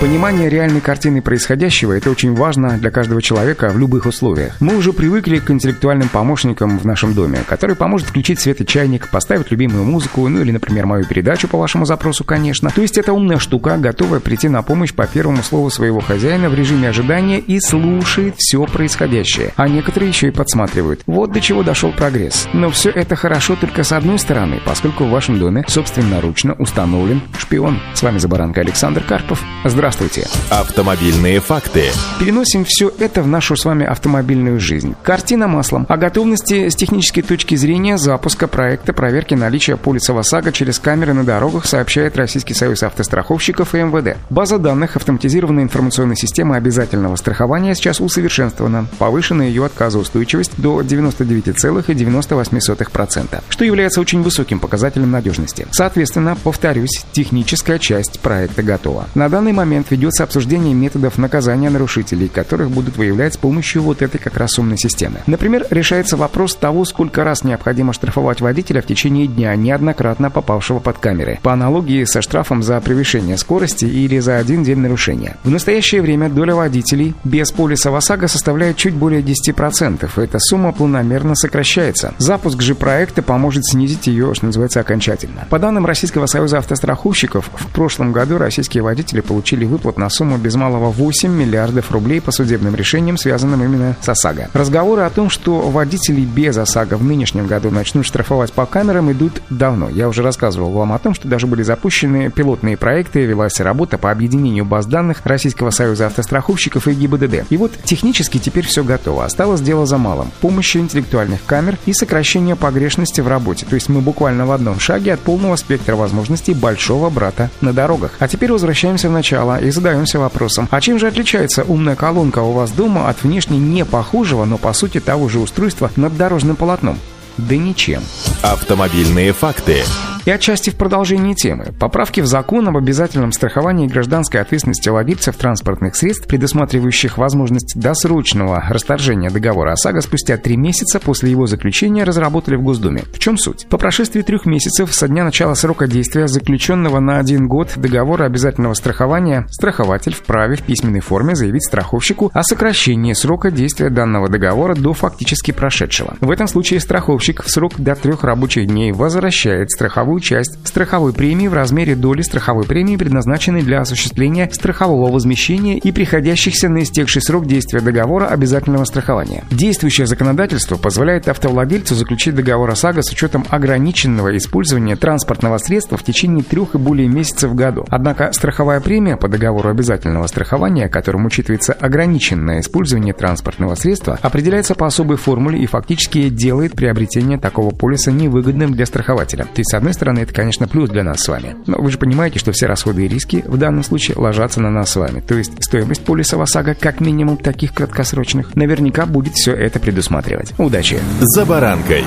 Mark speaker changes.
Speaker 1: Понимание реальной картины происходящего – это очень важно для каждого человека в любых условиях. Мы уже привыкли к интеллектуальным помощникам в нашем доме, который поможет включить свет и чайник, поставить любимую музыку, ну или, например, мою передачу по вашему запросу, конечно. То есть это умная штука, готовая прийти на помощь по первому слову своего хозяина в режиме ожидания и слушает все происходящее. А некоторые еще и подсматривают. Вот до чего дошел прогресс. Но все это хорошо только с одной стороны, поскольку в вашем доме собственноручно установлен шпион. С вами Забаранка Александр Карпов. Здравствуйте. Здравствуйте.
Speaker 2: Автомобильные факты.
Speaker 1: Переносим все это в нашу с вами автомобильную жизнь. Картина маслом. О готовности с технической точки зрения запуска проекта проверки наличия полиса ОСАГО через камеры на дорогах сообщает Российский союз автостраховщиков и МВД. База данных автоматизированной информационной системы обязательного страхования сейчас усовершенствована. Повышена ее отказоустойчивость до 99,98%, что является очень высоким показателем надежности. Соответственно, повторюсь, техническая часть проекта готова. На данный момент момент ведется обсуждение методов наказания нарушителей, которых будут выявлять с помощью вот этой как раз умной системы. Например, решается вопрос того, сколько раз необходимо штрафовать водителя в течение дня, неоднократно попавшего под камеры, по аналогии со штрафом за превышение скорости или за один день нарушения. В настоящее время доля водителей без полиса ОСАГО составляет чуть более 10%. Эта сумма планомерно сокращается. Запуск же проекта поможет снизить ее, что называется, окончательно. По данным Российского союза автостраховщиков, в прошлом году российские водители получили выплат на сумму без малого 8 миллиардов рублей по судебным решениям, связанным именно с ОСАГО. Разговоры о том, что водителей без ОСАГО в нынешнем году начнут штрафовать по камерам, идут давно. Я уже рассказывал вам о том, что даже были запущены пилотные проекты, велась работа по объединению баз данных Российского союза автостраховщиков и ГИБДД. И вот технически теперь все готово. Осталось дело за малым. Помощью интеллектуальных камер и сокращение погрешности в работе. То есть мы буквально в одном шаге от полного спектра возможностей большого брата на дорогах. А теперь возвращаемся в начало и задаемся вопросом, а чем же отличается умная колонка у вас дома от внешне не похожего, но по сути того же устройства над дорожным полотном? Да ничем.
Speaker 2: Автомобильные факты.
Speaker 1: И отчасти в продолжении темы. Поправки в закон об обязательном страховании гражданской ответственности владельцев транспортных средств, предусматривающих возможность досрочного расторжения договора ОСАГО спустя три месяца после его заключения, разработали в Госдуме. В чем суть? По прошествии трех месяцев со дня начала срока действия заключенного на один год договора обязательного страхования страхователь вправе в письменной форме заявить страховщику о сокращении срока действия данного договора до фактически прошедшего. В этом случае страховщик в срок до трех рабочих дней возвращает страховую страховую часть страховой премии в размере доли страховой премии, предназначенной для осуществления страхового возмещения и приходящихся на истекший срок действия договора обязательного страхования. Действующее законодательство позволяет автовладельцу заключить договор ОСАГО с учетом ограниченного использования транспортного средства в течение трех и более месяцев в году. Однако страховая премия по договору обязательного страхования, которым учитывается ограниченное использование транспортного средства, определяется по особой формуле и фактически делает приобретение такого полиса невыгодным для страхователя. То есть, с одной стороны, это, конечно, плюс для нас с вами. Но вы же понимаете, что все расходы и риски в данном случае ложатся на нас с вами. То есть стоимость полиса ОСАГО, как минимум таких краткосрочных, наверняка будет все это предусматривать. Удачи!
Speaker 2: За баранкой!